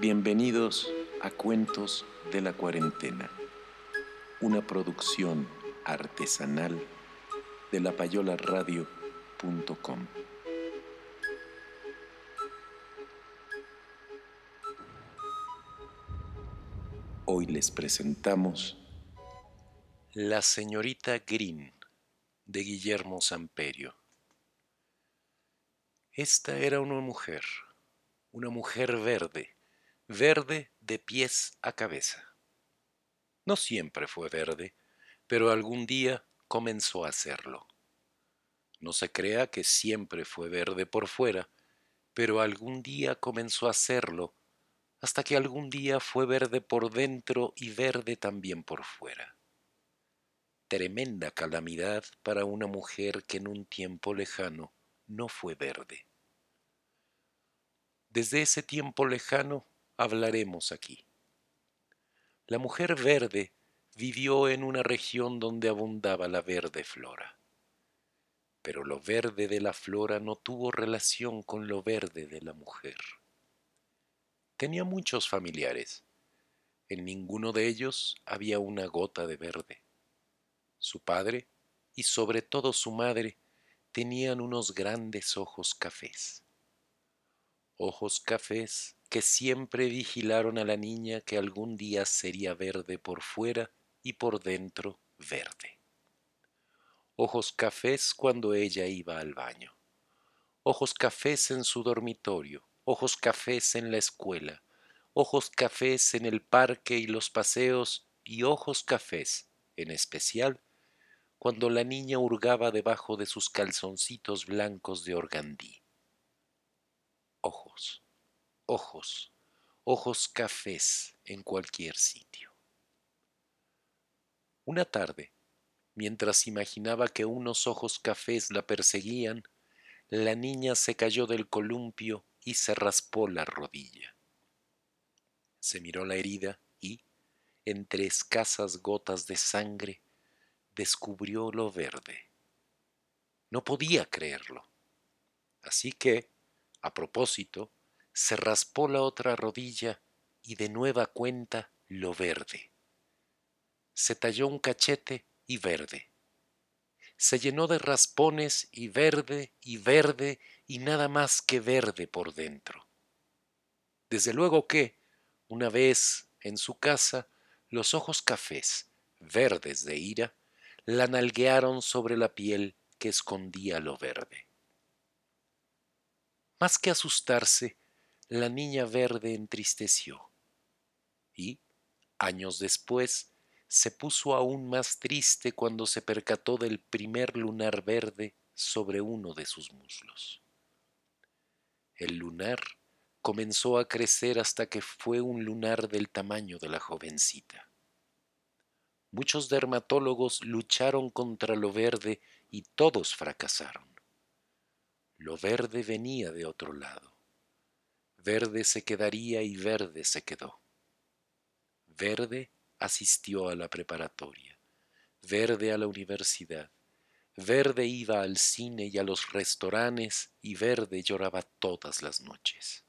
Bienvenidos a Cuentos de la Cuarentena, una producción artesanal de lapayolaradio.com. Hoy les presentamos La señorita Green de Guillermo Samperio. Esta era una mujer, una mujer verde verde de pies a cabeza. No siempre fue verde, pero algún día comenzó a serlo. No se crea que siempre fue verde por fuera, pero algún día comenzó a serlo, hasta que algún día fue verde por dentro y verde también por fuera. Tremenda calamidad para una mujer que en un tiempo lejano no fue verde. Desde ese tiempo lejano hablaremos aquí. La mujer verde vivió en una región donde abundaba la verde flora. Pero lo verde de la flora no tuvo relación con lo verde de la mujer. Tenía muchos familiares. En ninguno de ellos había una gota de verde. Su padre y sobre todo su madre tenían unos grandes ojos cafés. Ojos cafés que siempre vigilaron a la niña que algún día sería verde por fuera y por dentro verde. Ojos cafés cuando ella iba al baño. Ojos cafés en su dormitorio. Ojos cafés en la escuela. Ojos cafés en el parque y los paseos y ojos cafés, en especial, cuando la niña hurgaba debajo de sus calzoncitos blancos de organdí. Ojos ojos, ojos cafés en cualquier sitio. Una tarde, mientras imaginaba que unos ojos cafés la perseguían, la niña se cayó del columpio y se raspó la rodilla. Se miró la herida y, entre escasas gotas de sangre, descubrió lo verde. No podía creerlo. Así que, a propósito, se raspó la otra rodilla y de nueva cuenta lo verde. Se talló un cachete y verde. Se llenó de raspones y verde y verde y nada más que verde por dentro. Desde luego que, una vez en su casa, los ojos cafés, verdes de ira, la nalguearon sobre la piel que escondía lo verde. Más que asustarse, la niña verde entristeció y, años después, se puso aún más triste cuando se percató del primer lunar verde sobre uno de sus muslos. El lunar comenzó a crecer hasta que fue un lunar del tamaño de la jovencita. Muchos dermatólogos lucharon contra lo verde y todos fracasaron. Lo verde venía de otro lado. Verde se quedaría y verde se quedó. Verde asistió a la preparatoria, verde a la universidad, verde iba al cine y a los restaurantes y verde lloraba todas las noches.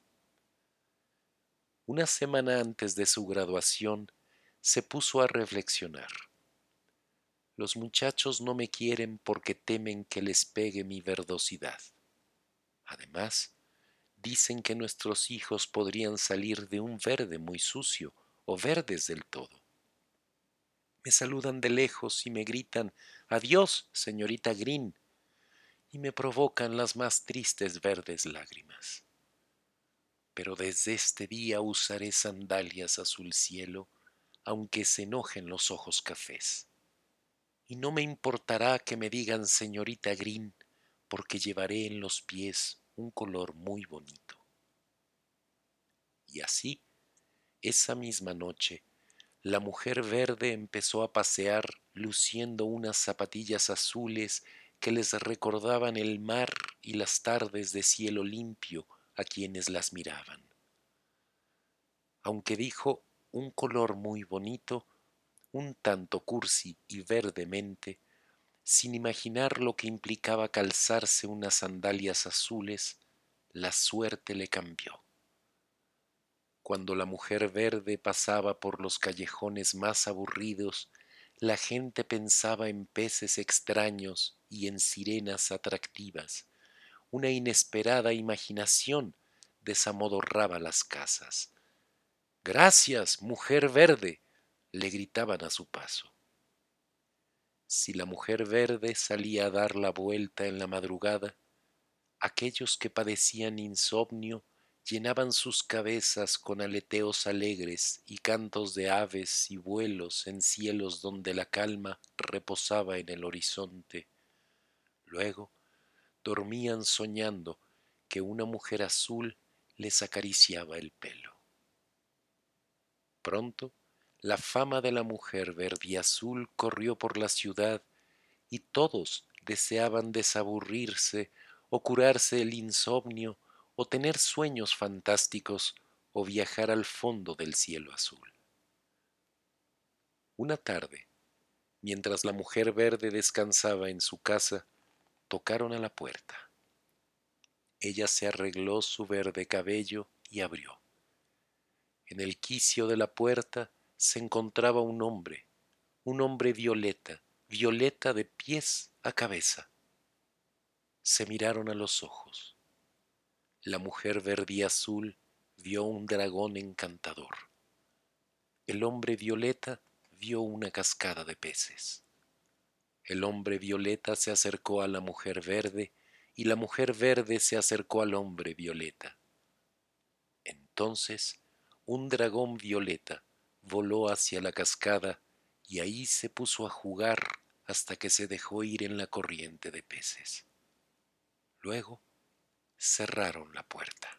Una semana antes de su graduación se puso a reflexionar. Los muchachos no me quieren porque temen que les pegue mi verdosidad. Además, dicen que nuestros hijos podrían salir de un verde muy sucio o verdes del todo. Me saludan de lejos y me gritan Adiós, señorita Green, y me provocan las más tristes verdes lágrimas. pero desde este día usaré sandalias azul cielo, aunque se enojen los ojos cafés. Y no me importará que me digan señorita Green, porque llevaré en los pies un color muy bonito. Y así, esa misma noche, la mujer verde empezó a pasear luciendo unas zapatillas azules que les recordaban el mar y las tardes de cielo limpio a quienes las miraban. Aunque dijo un color muy bonito, un tanto cursi y verdemente, sin imaginar lo que implicaba calzarse unas sandalias azules, la suerte le cambió. Cuando la mujer verde pasaba por los callejones más aburridos, la gente pensaba en peces extraños y en sirenas atractivas. Una inesperada imaginación desamodorraba las casas. Gracias, mujer verde, le gritaban a su paso. Si la mujer verde salía a dar la vuelta en la madrugada, aquellos que padecían insomnio llenaban sus cabezas con aleteos alegres y cantos de aves y vuelos en cielos donde la calma reposaba en el horizonte. Luego dormían soñando que una mujer azul les acariciaba el pelo. Pronto la fama de la mujer verde azul corrió por la ciudad y todos deseaban desaburrirse o curarse el insomnio o tener sueños fantásticos o viajar al fondo del cielo azul. Una tarde, mientras la mujer verde descansaba en su casa, tocaron a la puerta. Ella se arregló su verde cabello y abrió. En el quicio de la puerta se encontraba un hombre, un hombre violeta, violeta de pies a cabeza. Se miraron a los ojos la mujer verde y azul vio un dragón encantador. El hombre violeta vio una cascada de peces. El hombre violeta se acercó a la mujer verde y la mujer verde se acercó al hombre violeta. Entonces un dragón violeta voló hacia la cascada y ahí se puso a jugar hasta que se dejó ir en la corriente de peces. Luego cerraron la puerta.